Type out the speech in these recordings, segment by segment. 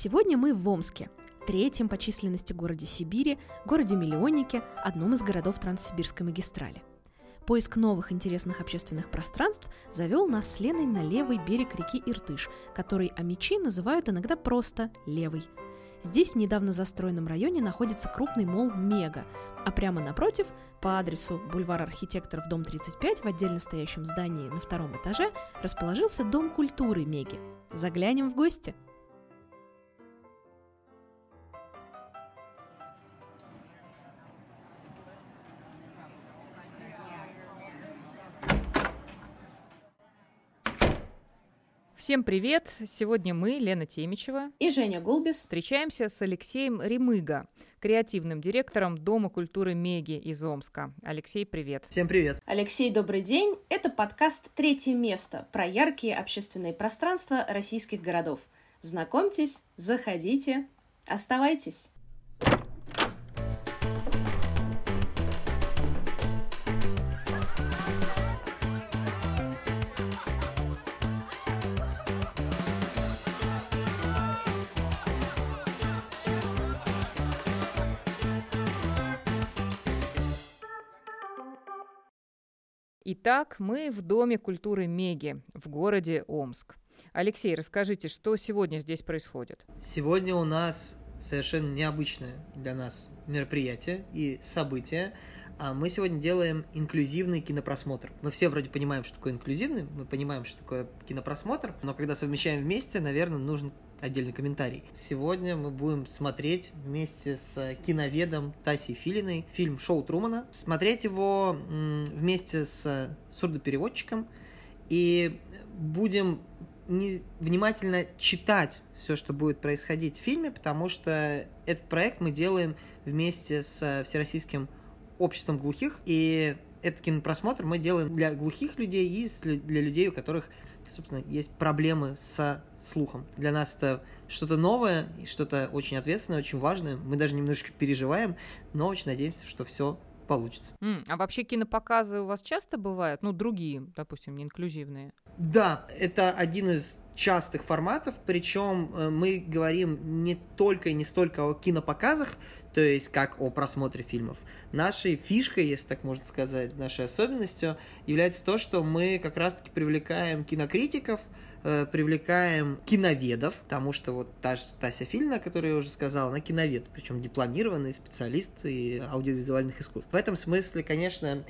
Сегодня мы в Омске, третьем по численности городе Сибири, городе-миллионнике, одном из городов Транссибирской магистрали. Поиск новых интересных общественных пространств завел нас с Леной на левый берег реки Иртыш, который амичи называют иногда просто «левый». Здесь, в недавно застроенном районе, находится крупный мол «Мега», а прямо напротив, по адресу бульвар архитекторов, дом 35, в отдельно стоящем здании на втором этаже, расположился Дом культуры Меги. Заглянем в гости! Всем привет! Сегодня мы, Лена Темичева и Женя Гулбис, встречаемся с Алексеем Ремыго, креативным директором Дома культуры Меги из Омска. Алексей, привет! Всем привет! Алексей, добрый день! Это подкаст «Третье место» про яркие общественные пространства российских городов. Знакомьтесь, заходите, оставайтесь! Итак, мы в Доме культуры Меги в городе Омск. Алексей, расскажите, что сегодня здесь происходит? Сегодня у нас совершенно необычное для нас мероприятие и событие. А мы сегодня делаем инклюзивный кинопросмотр. Мы все вроде понимаем, что такое инклюзивный, мы понимаем, что такое кинопросмотр, но когда совмещаем вместе, наверное, нужен отдельный комментарий. Сегодня мы будем смотреть вместе с киноведом Тасей Филиной фильм «Шоу Трумана». Смотреть его вместе с сурдопереводчиком и будем внимательно читать все, что будет происходить в фильме, потому что этот проект мы делаем вместе с Всероссийским обществом глухих, и этот кинопросмотр мы делаем для глухих людей и для людей, у которых собственно, есть проблемы со слухом. Для нас это что-то новое что-то очень ответственное, очень важное. Мы даже немножко переживаем, но очень надеемся, что все получится. Mm, а вообще кинопоказы у вас часто бывают? Ну, другие, допустим, не инклюзивные. Да, это один из частых форматов, причем э, мы говорим не только и не столько о кинопоказах, то есть как о просмотре фильмов. Нашей фишкой, если так можно сказать, нашей особенностью является то, что мы как раз-таки привлекаем кинокритиков, э, привлекаем киноведов, потому что вот та же Тася Фильна, о которой я уже сказал, она киновед, причем дипломированный специалист и аудиовизуальных искусств. В этом смысле, конечно,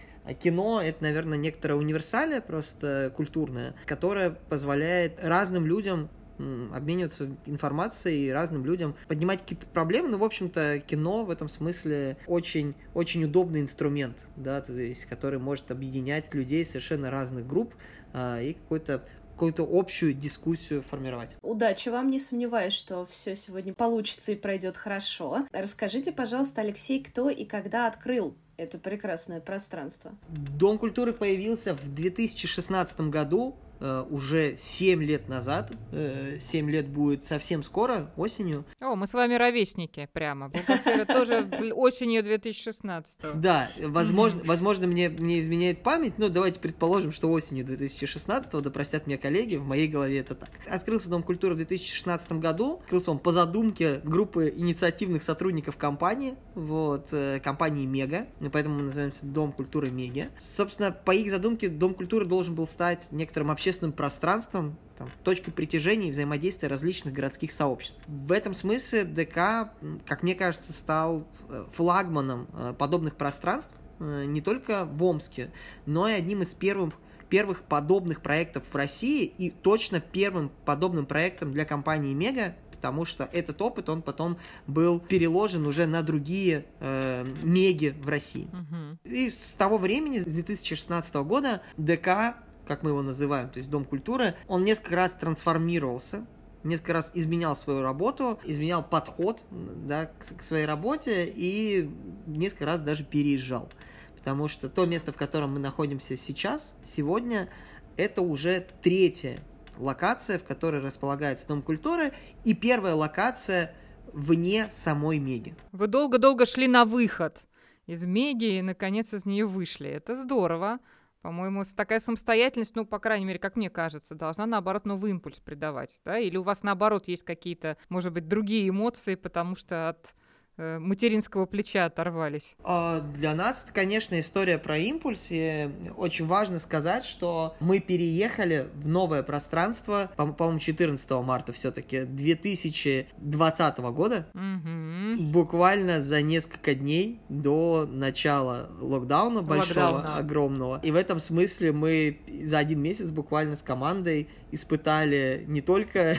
кино это, наверное, некоторая универсалия просто культурная, которая позволяет разным людям обмениваться информацией разным людям поднимать какие-то проблемы. Ну, в общем-то, кино в этом смысле очень, очень удобный инструмент, да, то есть, который может объединять людей совершенно разных групп а, и какой-то какую-то общую дискуссию формировать. Удачи вам, не сомневаюсь, что все сегодня получится и пройдет хорошо. Расскажите, пожалуйста, Алексей, кто и когда открыл это прекрасное пространство? Дом культуры появился в 2016 году Э, уже 7 лет назад. 7 э, лет будет совсем скоро, осенью. О, мы с вами ровесники прямо. Благосфера тоже осенью 2016 Да, возможно, возможно мне, мне изменяет память, но давайте предположим, что осенью 2016 да простят меня коллеги, в моей голове это так. Открылся Дом культуры в 2016 году. Открылся он по задумке группы инициативных сотрудников компании, вот, э, компании Мега, поэтому мы называемся Дом культуры Меги. Собственно, по их задумке Дом культуры должен был стать некоторым общественным общественным пространством, там, точкой притяжения и взаимодействия различных городских сообществ. В этом смысле ДК, как мне кажется, стал э, флагманом э, подобных пространств э, не только в Омске, но и одним из первых первых подобных проектов в России и точно первым подобным проектом для компании Мега, потому что этот опыт, он потом был переложен уже на другие э, меги в России. Угу. И с того времени, с 2016 года, ДК как мы его называем, то есть Дом культуры, он несколько раз трансформировался, несколько раз изменял свою работу, изменял подход да, к, своей работе и несколько раз даже переезжал. Потому что то место, в котором мы находимся сейчас, сегодня, это уже третья локация, в которой располагается Дом культуры, и первая локация вне самой Меги. Вы долго-долго шли на выход из Меги и, наконец, из нее вышли. Это здорово. По-моему, такая самостоятельность, ну, по крайней мере, как мне кажется, должна, наоборот, новый импульс придавать, да? Или у вас, наоборот, есть какие-то, может быть, другие эмоции, потому что от материнского плеча оторвались? А, для нас, конечно, история про импульс. И очень важно сказать, что мы переехали в новое пространство, по-моему, 14 марта все-таки 2020 года. Угу. Буквально за несколько дней до начала локдауна большого, Локдауна. огромного. И в этом смысле мы за один месяц буквально с командой испытали не только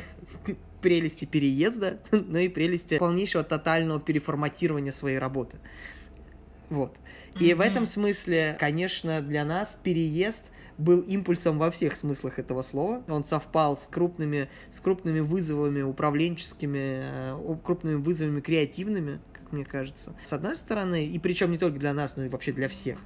прелести переезда, но и прелести полнейшего тотального переформатирования своей работы. Вот. И mm-hmm. в этом смысле, конечно, для нас переезд был импульсом во всех смыслах этого слова. Он совпал с крупными, с крупными вызовами управленческими, э, крупными вызовами креативными, как мне кажется. С одной стороны, и причем не только для нас, но и вообще для всех.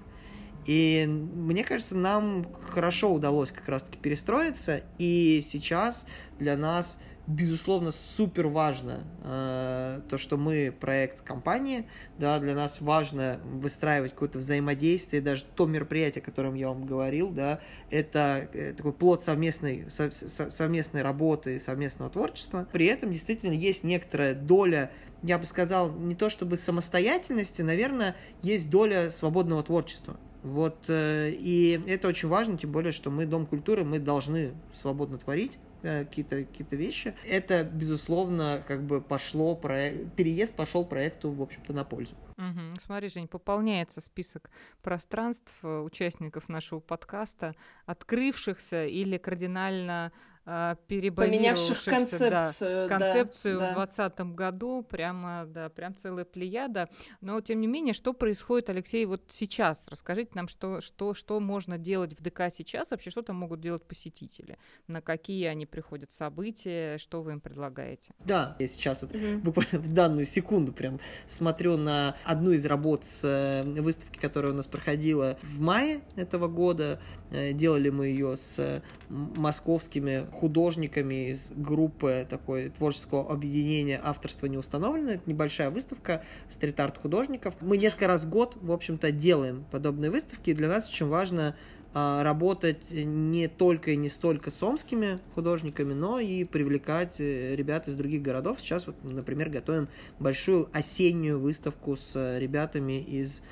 И мне кажется, нам хорошо удалось как раз-таки перестроиться, и сейчас для нас безусловно, супер важно э, то, что мы проект компании, да, для нас важно выстраивать какое-то взаимодействие, даже то мероприятие, о котором я вам говорил, да, это э, такой плод совместной, со, совместной работы, совместного творчества. При этом действительно есть некоторая доля я бы сказал, не то чтобы самостоятельности, наверное, есть доля свободного творчества. Вот, э, и это очень важно, тем более, что мы Дом культуры, мы должны свободно творить, какие-то какие вещи. Это, безусловно, как бы пошло, проект, переезд пошел проекту, в общем-то, на пользу. Угу. Смотри, Жень, пополняется список пространств э, участников нашего подкаста, открывшихся или кардинально а, поменявших концепцию, да, концепцию да, в 2020 году, прямо, да, прям целая плеяда. Но, тем не менее, что происходит, Алексей, вот сейчас? Расскажите нам, что, что, что можно делать в ДК сейчас, вообще что там могут делать посетители? На какие они приходят события, что вы им предлагаете? Да, я сейчас вот угу. буквально в данную секунду прям смотрю на одну из работ с э, выставки, которая у нас проходила в мае этого года. Э, делали мы ее с московскими художниками из группы такой творческого объединения авторства не установлено. Это небольшая выставка стрит-арт художников. Мы несколько раз в год, в общем-то, делаем подобные выставки. И для нас очень важно а, работать не только и не столько с омскими художниками, но и привлекать э, ребят из других городов. Сейчас вот, например, готовим большую осеннюю выставку с ребятами из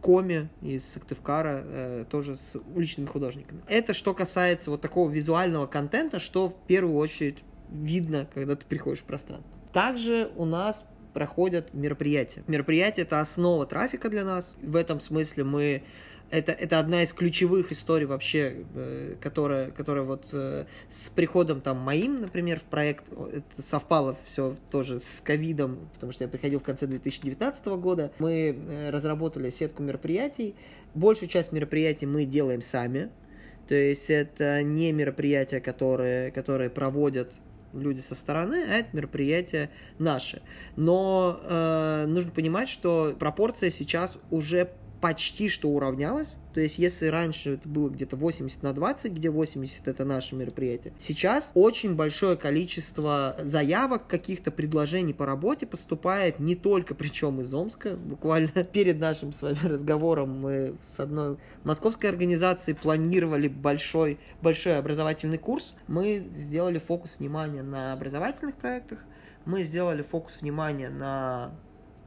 Коми из Сыктывкара, э, тоже с уличными художниками. Это что касается вот такого визуального контента, что в первую очередь видно, когда ты приходишь в пространство. Также у нас проходят мероприятия. Мероприятия это основа трафика для нас. В этом смысле мы это, это одна из ключевых историй вообще, э, которая, которая вот э, с приходом там моим, например, в проект, это совпало все тоже с ковидом, потому что я приходил в конце 2019 года. Мы э, разработали сетку мероприятий. Большую часть мероприятий мы делаем сами. То есть это не мероприятия, которые, которые проводят люди со стороны, а это мероприятие наше. Но э, нужно понимать, что пропорция сейчас уже почти что уравнялось. То есть, если раньше это было где-то 80 на 20, где 80 это наше мероприятие, сейчас очень большое количество заявок, каких-то предложений по работе поступает не только, причем из Омска. Буквально перед нашим с вами разговором мы с одной московской организацией планировали большой, большой образовательный курс. Мы сделали фокус внимания на образовательных проектах, мы сделали фокус внимания на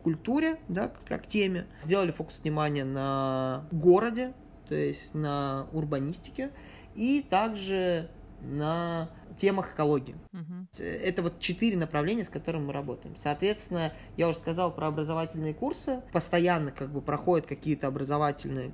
культуре, да, как теме. Сделали фокус внимания на городе, то есть на урбанистике, и также на темах экологии. Угу. Это вот четыре направления, с которыми мы работаем. Соответственно, я уже сказал про образовательные курсы. Постоянно как бы проходят какие-то образовательные,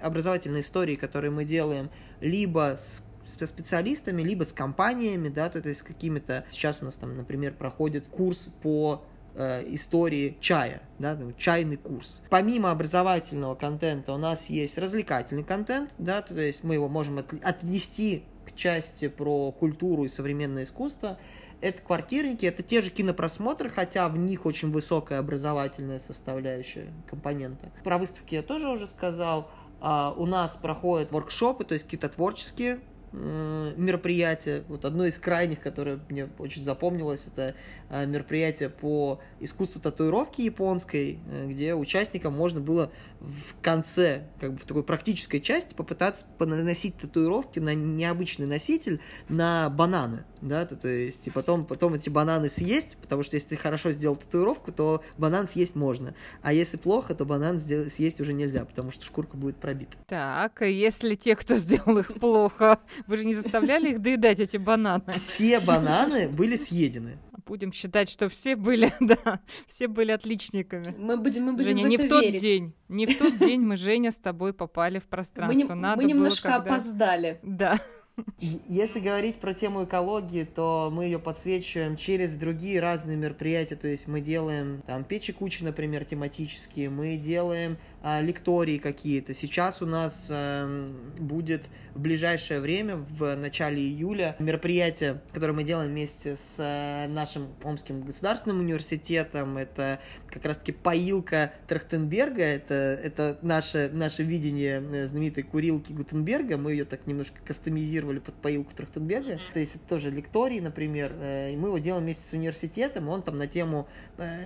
образовательные истории, которые мы делаем либо с со специалистами, либо с компаниями, да, то есть с какими-то... Сейчас у нас там, например, проходит курс по Э, истории чая, да, чайный курс. Помимо образовательного контента у нас есть развлекательный контент, да, то есть мы его можем отнести к части про культуру и современное искусство. Это квартирники, это те же кинопросмотры, хотя в них очень высокая образовательная составляющая компонента. Про выставки я тоже уже сказал. А, у нас проходят воркшопы, то есть какие-то творческие мероприятие. Вот одно из крайних, которое мне очень запомнилось, это э, мероприятие по искусству татуировки японской, э, где участникам можно было в конце, как бы в такой практической части, попытаться наносить татуировки на необычный носитель на бананы, да, то, то есть и потом, потом эти бананы съесть, потому что если ты хорошо сделал татуировку, то банан съесть можно, а если плохо, то банан съесть уже нельзя, потому что шкурка будет пробита. Так, а если те, кто сделал их плохо, вы же не заставляли их доедать эти бананы? Все бананы были съедены. Будем считать, что все были, да, все были отличниками. Мы будем, мы будем Женя, в не в тот верить. день, не в тот день мы, Женя, с тобой попали в пространство. Мы, не- Надо мы было, немножко когда- опоздали. Да. Если говорить про тему экологии, то мы ее подсвечиваем через другие разные мероприятия. То есть мы делаем там печи кучи, например, тематические, мы делаем лектории какие-то. Сейчас у нас эм, будет в ближайшее время, в начале июля, мероприятие, которое мы делаем вместе с э, нашим Омским государственным университетом. Это как раз-таки поилка Трахтенберга. Это, это наше, наше видение э, знаменитой курилки Гутенберга. Мы ее так немножко кастомизировали под поилку Трахтенберга. То есть это тоже лекторий, например. э, И мы его делаем вместе с университетом. Он там на тему,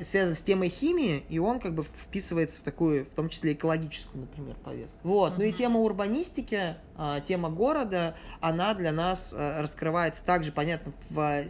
связан с темой химии, и он как бы вписывается в такую, в том числе экологическую, например, повестку. Вот. Ну и тема урбанистики, а, тема города, она для нас э, раскрывается также, понятно, в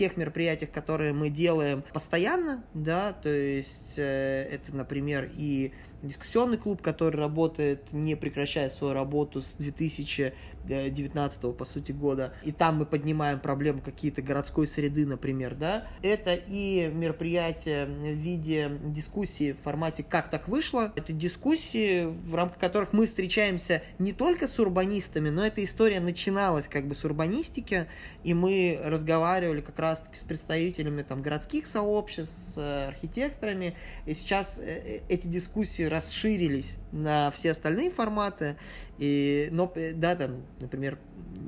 тех мероприятиях, которые мы делаем постоянно, да, то есть э, это, например, и дискуссионный клуб, который работает, не прекращая свою работу с 2019 по сути года, и там мы поднимаем проблемы какие-то городской среды, например, да, это и мероприятие в виде дискуссии в формате «Как так вышло?». Это дискуссии, в рамках которых мы встречаемся не только с урбанистами, но эта история начиналась как бы с урбанистики, и мы разговаривали как раз-таки с представителями там городских сообществ, с архитекторами, и сейчас э, э, эти дискуссии расширились на все остальные форматы, и, но, э, да, там, например,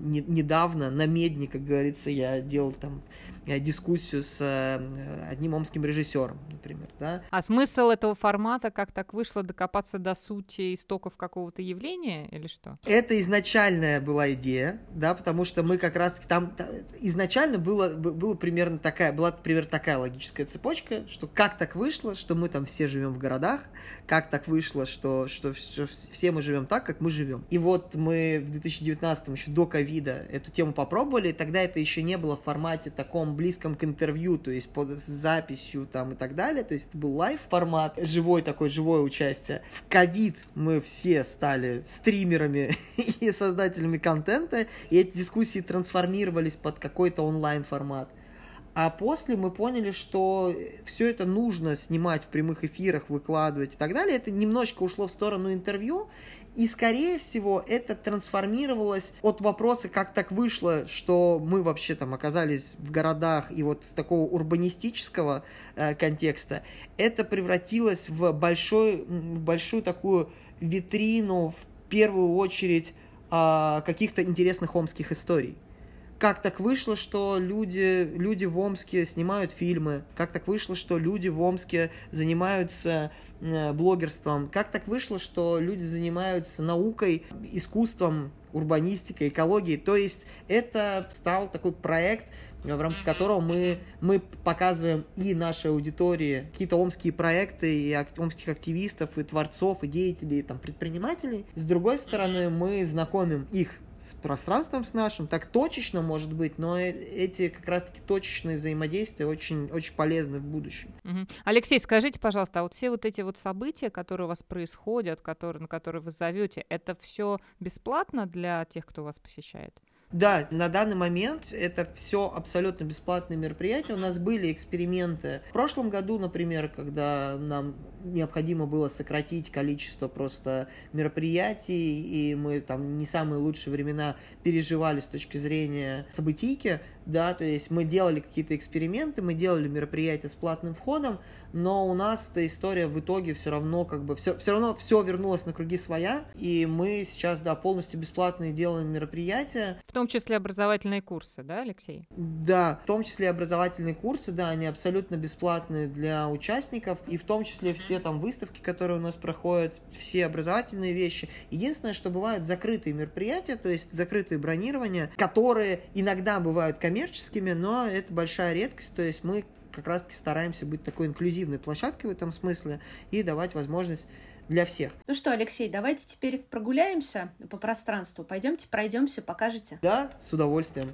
не- недавно на Медне, как говорится, я делал там э, дискуссию с э, одним омским режиссером, например, да, А смысл этого формата, как так вышло, докопаться до сути истоков какого-то явления или что? Это изначальная была идея, да, потому что мы как раз там та- изначально было, было примерно такая, была примерно такая логическая цепочка, что как так вышло, что мы там все живем в городах, как так вышло, что, что, что все мы живем так, как мы живем. И вот мы в 2019 еще до ковида эту тему попробовали, и тогда это еще не было в формате таком близком к интервью, то есть под записью там и так далее, то есть это был live формат, живой такой, живое участие. В ковид мы все стали стримерами и создателями контента, и эти дискуссии трансформировались под какой-то онлайн формат. А после мы поняли, что все это нужно снимать в прямых эфирах, выкладывать и так далее. Это немножко ушло в сторону интервью. И, скорее всего, это трансформировалось от вопроса, как так вышло, что мы вообще там оказались в городах, и вот с такого урбанистического э, контекста, это превратилось в, большой, в большую такую витрину, в первую очередь, а, каких-то интересных омских историй как так вышло, что люди, люди в Омске снимают фильмы, как так вышло, что люди в Омске занимаются э, блогерством, как так вышло, что люди занимаются наукой, искусством, урбанистикой, экологией. То есть это стал такой проект, в рамках которого мы, мы показываем и нашей аудитории какие-то омские проекты, и омских активистов, и творцов, и деятелей, и там, предпринимателей. С другой стороны, мы знакомим их с пространством с нашим, так точечно может быть, но э- эти как раз-таки точечные взаимодействия очень, очень полезны в будущем. Мгм. Алексей, скажите, пожалуйста, а вот все вот эти вот события, которые у вас происходят, которые, на которые вы зовете, это все бесплатно для тех, кто вас посещает? Да, на данный момент это все абсолютно бесплатные мероприятия. У нас были эксперименты. В прошлом году, например, когда нам необходимо было сократить количество просто мероприятий, и мы там не самые лучшие времена переживали с точки зрения событийки, да, то есть мы делали какие-то эксперименты, мы делали мероприятия с платным входом, но у нас эта история в итоге все равно как бы все, все равно все вернулось на круги своя, и мы сейчас, да, полностью бесплатные делаем мероприятия. В том числе образовательные курсы, да, Алексей? Да, в том числе образовательные курсы, да, они абсолютно бесплатные для участников, и в том числе все там выставки, которые у нас проходят, все образовательные вещи. Единственное, что бывают закрытые мероприятия, то есть закрытые бронирования, которые иногда бывают коммерческими, но это большая редкость, то есть мы как раз-таки стараемся быть такой инклюзивной площадкой в этом смысле и давать возможность для всех. Ну что, Алексей, давайте теперь прогуляемся по пространству. Пойдемте, пройдемся, покажете? Да, с удовольствием.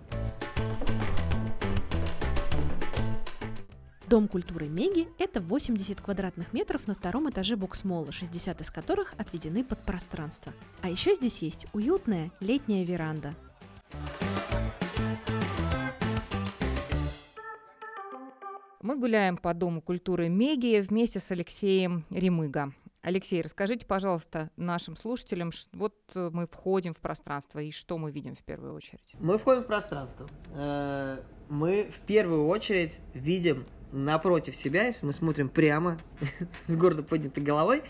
Дом культуры Меги – это 80 квадратных метров на втором этаже боксмола, 60 из которых отведены под пространство. А еще здесь есть уютная летняя веранда. Мы гуляем по Дому культуры Меги вместе с Алексеем Ремыго. Алексей, расскажите, пожалуйста, нашим слушателям, вот э, мы входим в пространство, и что мы видим в первую очередь? Мы входим в пространство. Э, мы в первую очередь видим напротив себя, если мы смотрим прямо с гордо поднятой головой,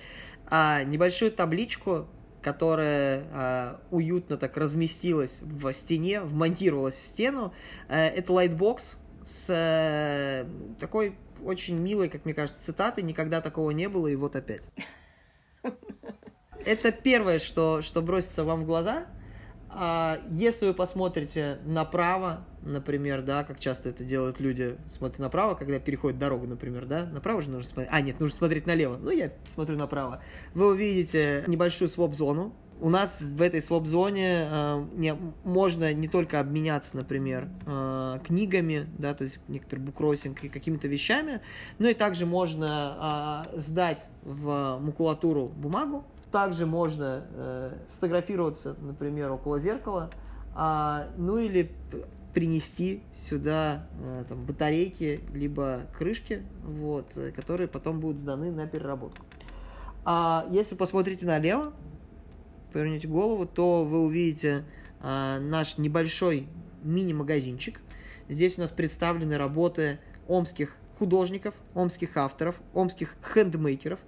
а, небольшую табличку, которая а, уютно так разместилась в стене, вмонтировалась в стену. Э, это лайтбокс, с э, такой очень милой, как мне кажется, цитатой «Никогда такого не было, и вот опять». Это первое, что, что бросится вам в глаза. А если вы посмотрите направо, например, да, как часто это делают люди, смотрят направо, когда переходят дорогу, например, да, направо же нужно смотреть, а нет, нужно смотреть налево, ну я смотрю направо, вы увидите небольшую своп-зону, у нас в этой своп-зоне э, не, можно не только обменяться, например, э, книгами, да, то есть некоторый буккроссинг и какими-то вещами, но и также можно э, сдать в макулатуру бумагу, также можно э, сфотографироваться, например, около зеркала, э, ну или принести сюда э, там, батарейки, либо крышки, вот, которые потом будут сданы на переработку. А если посмотрите налево, повернете голову, то вы увидите а, наш небольшой мини-магазинчик. Здесь у нас представлены работы омских художников, омских авторов, омских хендмейкеров.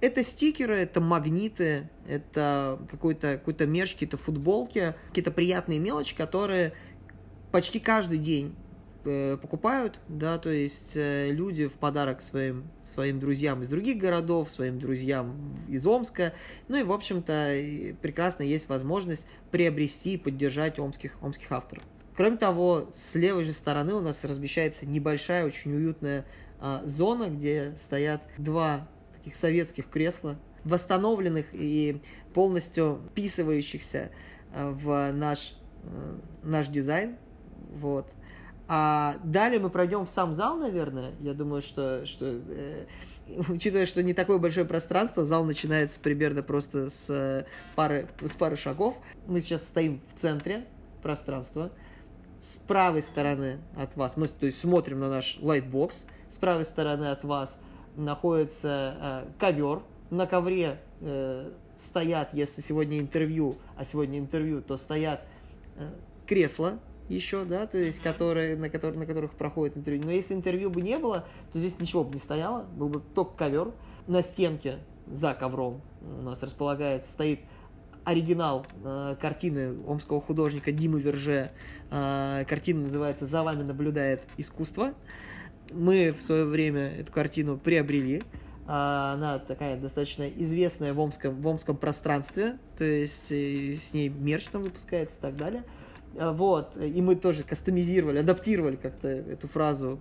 Это стикеры, это магниты, это какой-то какой мерч, какие-то футболки, какие-то приятные мелочи, которые почти каждый день Э, покупают, да, то есть э, люди в подарок своим, своим друзьям из других городов, своим друзьям из Омска, ну и, в общем-то, прекрасно есть возможность приобрести и поддержать омских, омских авторов. Кроме того, с левой же стороны у нас размещается небольшая, очень уютная а, зона, где стоят два таких советских кресла, восстановленных и полностью вписывающихся а, в наш, а, наш дизайн. Вот. А далее мы пройдем в сам зал, наверное. Я думаю, что, что э, учитывая, что не такое большое пространство, зал начинается примерно просто с э, пары, с пары шагов. Мы сейчас стоим в центре пространства. С правой стороны от вас, мы то есть, смотрим на наш лайтбокс. С правой стороны от вас находится э, ковер. На ковре э, стоят, если сегодня интервью, а сегодня интервью, то стоят э, кресла еще, да, то есть, которые, на, которые, на которых проходит интервью. Но если интервью бы не было, то здесь ничего бы не стояло, был бы только ковер. На стенке за ковром у нас располагается, стоит оригинал э, картины омского художника Димы Верже. Э, картина называется «За вами наблюдает искусство». Мы в свое время эту картину приобрели. Э, она такая достаточно известная в омском, в омском пространстве, то есть э, с ней мерч там выпускается и так далее. А, вот, и мы тоже кастомизировали, адаптировали как-то эту фразу,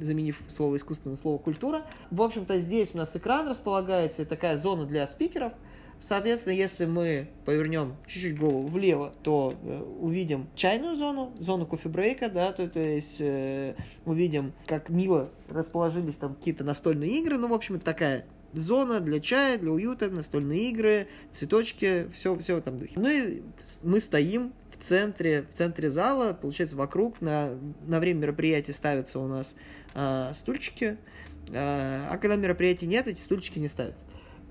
заменив слово искусство на слово культура. В общем-то, здесь у нас экран располагается, такая зона для спикеров. Соответственно, если мы повернем чуть-чуть голову влево, то э, увидим чайную зону, зону кофе-брейка, да, то, то есть э, увидим, как мило расположились там какие-то настольные игры, ну, в общем, это такая зона для чая, для уюта, настольные игры, цветочки, все, все в этом духе. Ну и мы стоим в центре, в центре зала, получается, вокруг на, на время мероприятия ставятся у нас э, стульчики, э, а когда мероприятий нет, эти стульчики не ставятся.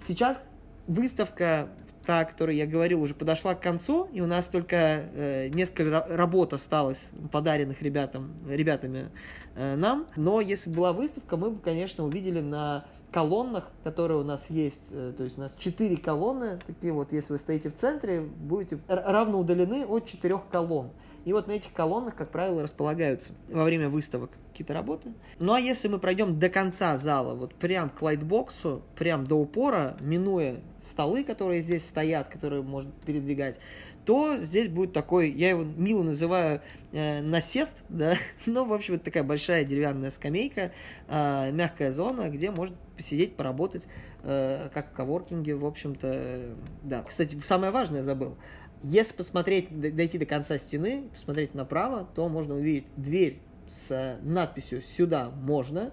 Сейчас выставка та, о которой я говорил, уже подошла к концу, и у нас только э, несколько работ осталось, подаренных ребятам, ребятами э, нам. Но если бы была выставка, мы бы, конечно, увидели на колоннах, которые у нас есть, э, то есть у нас четыре колонны, такие вот, если вы стоите в центре, будете равно удалены от четырех колонн. И вот на этих колоннах, как правило, располагаются во время выставок какие-то работы. Ну а если мы пройдем до конца зала, вот прям к лайтбоксу, прям до упора, минуя столы, которые здесь стоят, которые можно передвигать, то здесь будет такой, я его мило называю э, насест, да, но, в общем, это такая большая деревянная скамейка, э, мягкая зона, где можно посидеть, поработать, э, как в коворкинге, в общем-то, э, да. Кстати, самое важное забыл. Если посмотреть, дойти до конца стены, посмотреть направо, то можно увидеть дверь с надписью «Сюда можно».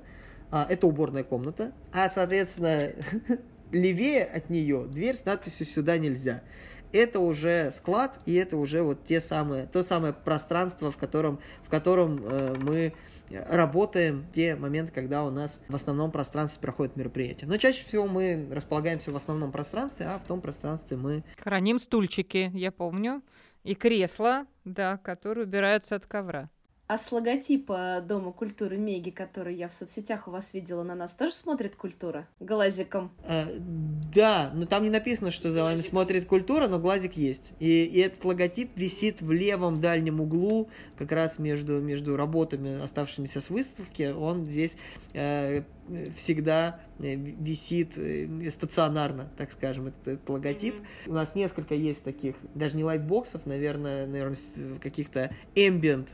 А, это уборная комната. А, соответственно, левее от нее дверь с надписью «Сюда нельзя». Это уже склад, и это уже вот те самые, то самое пространство, в котором, в котором э, мы работаем те моменты, когда у нас в основном пространстве проходит мероприятие. Но чаще всего мы располагаемся в основном пространстве, а в том пространстве мы... Храним стульчики, я помню, и кресла, да, которые убираются от ковра. А с логотипа Дома культуры Меги, который я в соцсетях у вас видела, на нас тоже смотрит культура? Глазиком? Э, да, но там не написано, что за вами смотрит культура, но глазик есть. И, и этот логотип висит в левом дальнем углу, как раз между, между работами, оставшимися с выставки. Он здесь э, всегда э, висит э, стационарно, так скажем, этот, этот логотип. Mm-hmm. У нас несколько есть таких, даже не лайтбоксов, наверное, наверное, каких-то ambient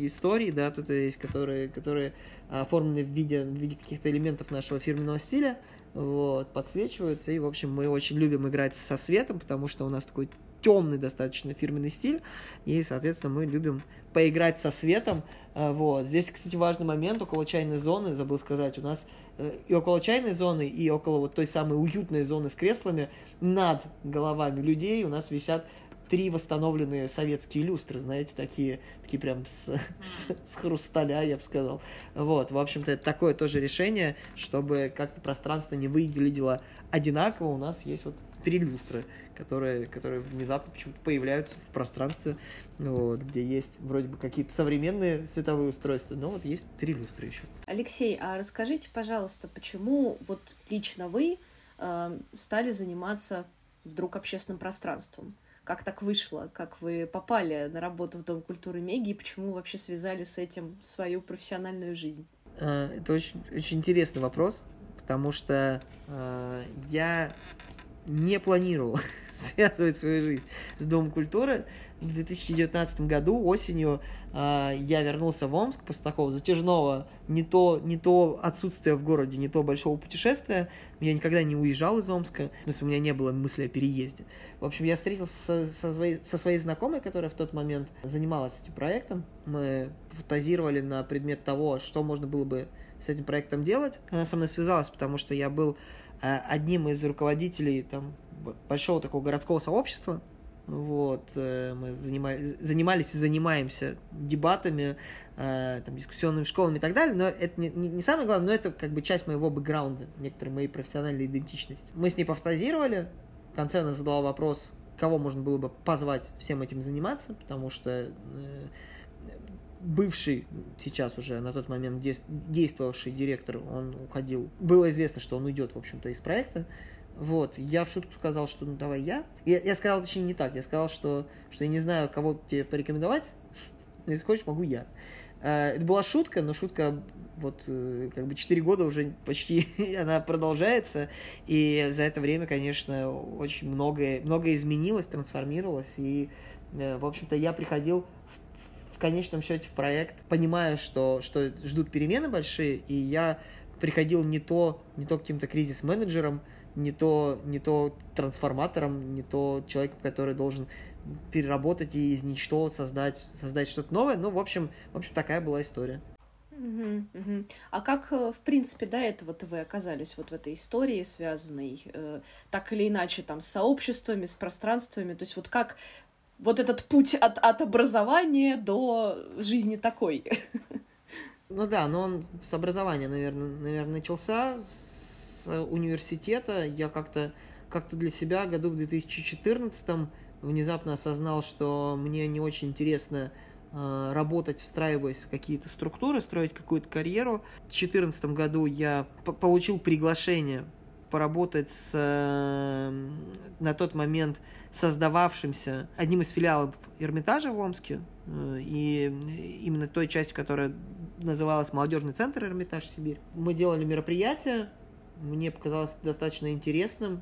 истории, да, тут есть, которые, которые оформлены в виде, в виде каких-то элементов нашего фирменного стиля, вот, подсвечиваются, и, в общем, мы очень любим играть со светом, потому что у нас такой темный достаточно фирменный стиль, и, соответственно, мы любим поиграть со светом, а, вот. Здесь, кстати, важный момент, около чайной зоны, забыл сказать, у нас э, и около чайной зоны, и около вот той самой уютной зоны с креслами над головами людей у нас висят три восстановленные советские люстры, знаете, такие, такие прям с, с, с хрусталя, я бы сказал. Вот, в общем-то, это такое тоже решение, чтобы как-то пространство не выглядело одинаково. У нас есть вот три люстры, которые, которые внезапно почему-то появляются в пространстве, вот, где есть вроде бы какие-то современные световые устройства, но вот есть три люстры еще. Алексей, а расскажите, пожалуйста, почему вот лично вы э, стали заниматься вдруг общественным пространством? Как так вышло, как вы попали на работу в Дом культуры Меги и почему вообще связали с этим свою профессиональную жизнь? А, это очень, очень интересный вопрос, потому что э, я не планировал связывать свою жизнь с Домом культуры. В 2019 году осенью э, я вернулся в Омск после такого затяжного не то, не то отсутствия в городе, не то большого путешествия. Я никогда не уезжал из Омска, в смысле, у меня не было мысли о переезде. В общем, я встретился со, со, своей, со своей знакомой, которая в тот момент занималась этим проектом. Мы фантазировали на предмет того, что можно было бы с этим проектом делать. Она со мной связалась, потому что я был э, одним из руководителей там, большого такого городского сообщества. Вот, э, мы занимались, занимались и занимаемся дебатами, э, там, дискуссионными школами и так далее, но это не, не, не самое главное, но это как бы часть моего бэкграунда, некоторой моей профессиональной идентичности. Мы с ней пофантазировали, в конце она задала вопрос, кого можно было бы позвать всем этим заниматься, потому что э, бывший, сейчас уже на тот момент действовавший директор, он уходил. Было известно, что он уйдет, в общем-то, из проекта. Вот, я в шутку сказал, что ну давай я. Я, я сказал, точнее, не так. Я сказал, что, что я не знаю, кого тебе порекомендовать, но если хочешь, могу я. А, это была шутка, но шутка вот э, как бы 4 года уже почти она продолжается, и за это время, конечно, очень многое, многое изменилось, трансформировалось, и, э, в общем-то, я приходил в, в конечном счете в проект, понимая, что, что ждут перемены большие, и я приходил не то, не то каким-то кризис-менеджером, не то, не то трансформатором, не то человеком, который должен переработать и из ничего создать, создать что-то новое. Ну, в общем, в общем, такая была история. А как, э, в принципе, до этого-то вы оказались вот в этой истории, связанной э, так или иначе там с сообществами, с пространствами? То есть вот как вот этот путь от, от образования до жизни такой? Ну да, но он с образования, наверное, наверное начался, университета я как-то как-то для себя году в 2014 внезапно осознал, что мне не очень интересно э, работать, встраиваясь в какие-то структуры, строить какую-то карьеру. В 2014 году я получил приглашение поработать с э, на тот момент создававшимся одним из филиалов Эрмитажа в Омске, э, и именно той частью, которая называлась Молодежный центр Эрмитаж Сибирь. Мы делали мероприятия, мне показалось достаточно интересным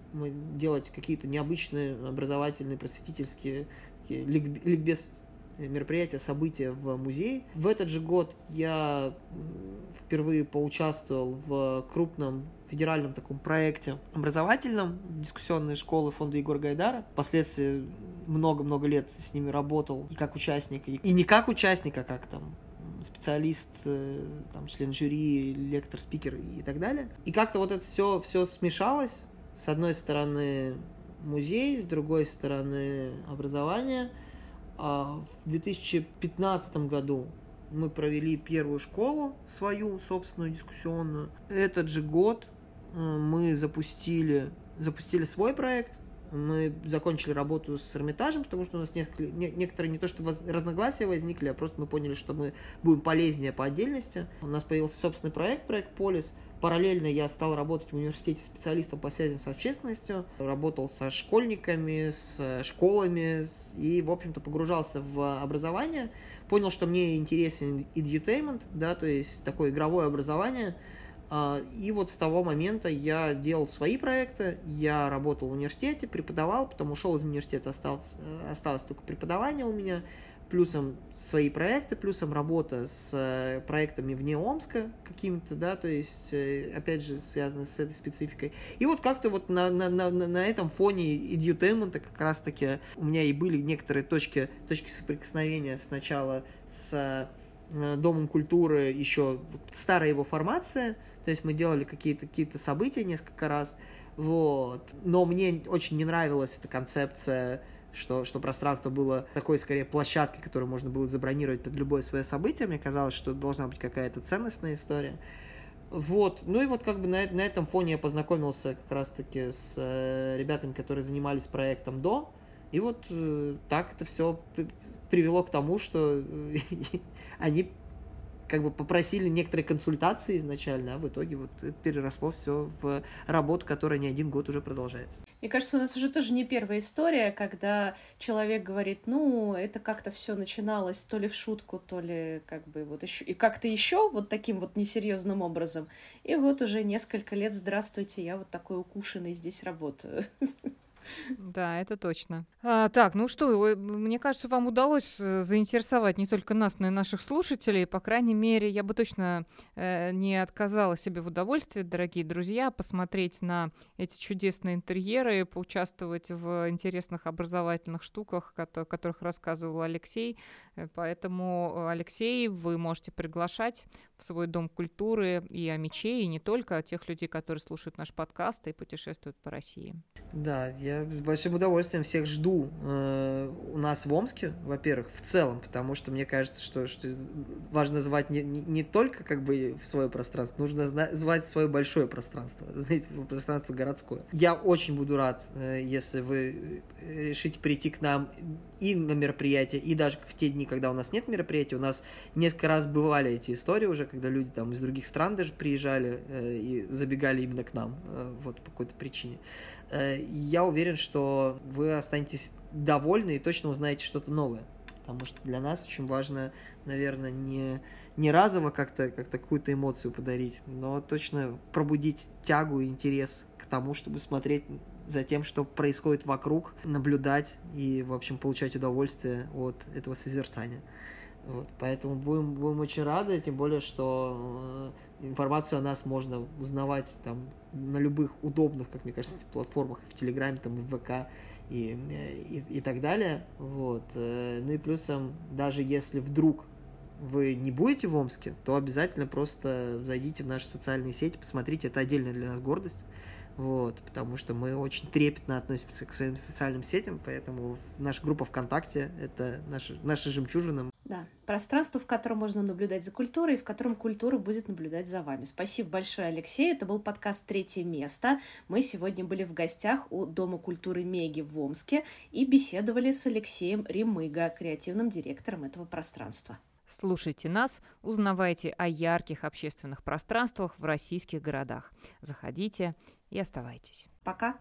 делать какие-то необычные образовательные, просветительские ликбез мероприятия, события в музее. В этот же год я впервые поучаствовал в крупном федеральном таком проекте образовательном дискуссионной школы фонда Егора Гайдара. Впоследствии много-много лет с ними работал и как участник, и не как участник, а как там специалист, э, там, член жюри, лектор, спикер и так далее. И как-то вот это все, все смешалось. С одной стороны музей, с другой стороны образование. А в 2015 году мы провели первую школу свою, собственную, дискуссионную. Этот же год э, мы запустили, запустили свой проект, мы закончили работу с Эрмитажем, потому что у нас несколько, не, некоторые не то что воз, разногласия возникли, а просто мы поняли, что мы будем полезнее по отдельности. У нас появился собственный проект, проект Полис. Параллельно я стал работать в университете специалистом по связям с общественностью, работал со школьниками, с школами и, в общем-то, погружался в образование. Понял, что мне интересен edutainment, да, то есть такое игровое образование – и вот с того момента я делал свои проекты, я работал в университете, преподавал, потом ушел из университета, осталось, э, осталось только преподавание у меня, плюсом свои проекты, плюсом работа с э, проектами вне Омска какими-то, да, то есть, э, опять же, связано с этой спецификой. И вот как-то вот на, на, на, на этом фоне edutainment как раз-таки у меня и были некоторые точки, точки соприкосновения сначала с Домом культуры, еще старая его формация, то есть мы делали какие-то какие события несколько раз, вот. Но мне очень не нравилась эта концепция что, что пространство было такой, скорее, площадкой, которую можно было забронировать под любое свое событие. Мне казалось, что должна быть какая-то ценностная история. Вот. Ну и вот как бы на, на этом фоне я познакомился как раз-таки с э, ребятами, которые занимались проектом до. И вот э, так это все привело к тому, что э, они как бы попросили некоторые консультации изначально, а в итоге вот это переросло все в работу, которая не один год уже продолжается. Мне кажется, у нас уже тоже не первая история, когда человек говорит, ну, это как-то все начиналось то ли в шутку, то ли как бы вот еще, и как-то еще вот таким вот несерьезным образом. И вот уже несколько лет, здравствуйте, я вот такой укушенный здесь работаю. Да, это точно. А, так, ну что, мне кажется, вам удалось э, заинтересовать не только нас, но и наших слушателей. По крайней мере, я бы точно э, не отказала себе в удовольствии, дорогие друзья, посмотреть на эти чудесные интерьеры, поучаствовать в интересных образовательных штуках, о которых рассказывал Алексей. Э, поэтому, Алексей, вы можете приглашать в свой дом культуры и амичей, и не только, а тех людей, которые слушают наш подкаст и путешествуют по России. Да, я с большим удовольствием всех жду э, у нас в Омске, во-первых, в целом, потому что мне кажется, что, что важно звать не, не, не только как бы в свое пространство, нужно зна- звать свое большое пространство, знаете, пространство городское. Я очень буду рад, э, если вы решите прийти к нам и на мероприятие, и даже в те дни, когда у нас нет мероприятия, у нас несколько раз бывали эти истории уже, когда люди там из других стран даже приезжали э, и забегали именно к нам, э, вот по какой-то причине. Э, я уверен, что вы останетесь довольны и точно узнаете что-то новое. Потому что для нас очень важно, наверное, не, не разово как-то как какую-то эмоцию подарить, но точно пробудить тягу и интерес к тому, чтобы смотреть за тем, что происходит вокруг, наблюдать и, в общем, получать удовольствие от этого созерцания. Вот, поэтому будем, будем очень рады, тем более, что э, информацию о нас можно узнавать там на любых удобных, как мне кажется, платформах, в Телеграме, там, в ВК и, и, и так далее. Вот. Э, ну и плюсом, даже если вдруг вы не будете в Омске, то обязательно просто зайдите в наши социальные сети, посмотрите, это отдельная для нас гордость. Вот, потому что мы очень трепетно относимся к своим социальным сетям, поэтому наша группа ВКонтакте — это наша, наша жемчужина, Да, пространство, в котором можно наблюдать за культурой, и в котором культура будет наблюдать за вами. Спасибо большое, Алексей. Это был подкаст «Третье место». Мы сегодня были в гостях у Дома культуры Меги в Омске и беседовали с Алексеем Ремыго, креативным директором этого пространства. Слушайте нас, узнавайте о ярких общественных пространствах в российских городах. Заходите и оставайтесь. Пока.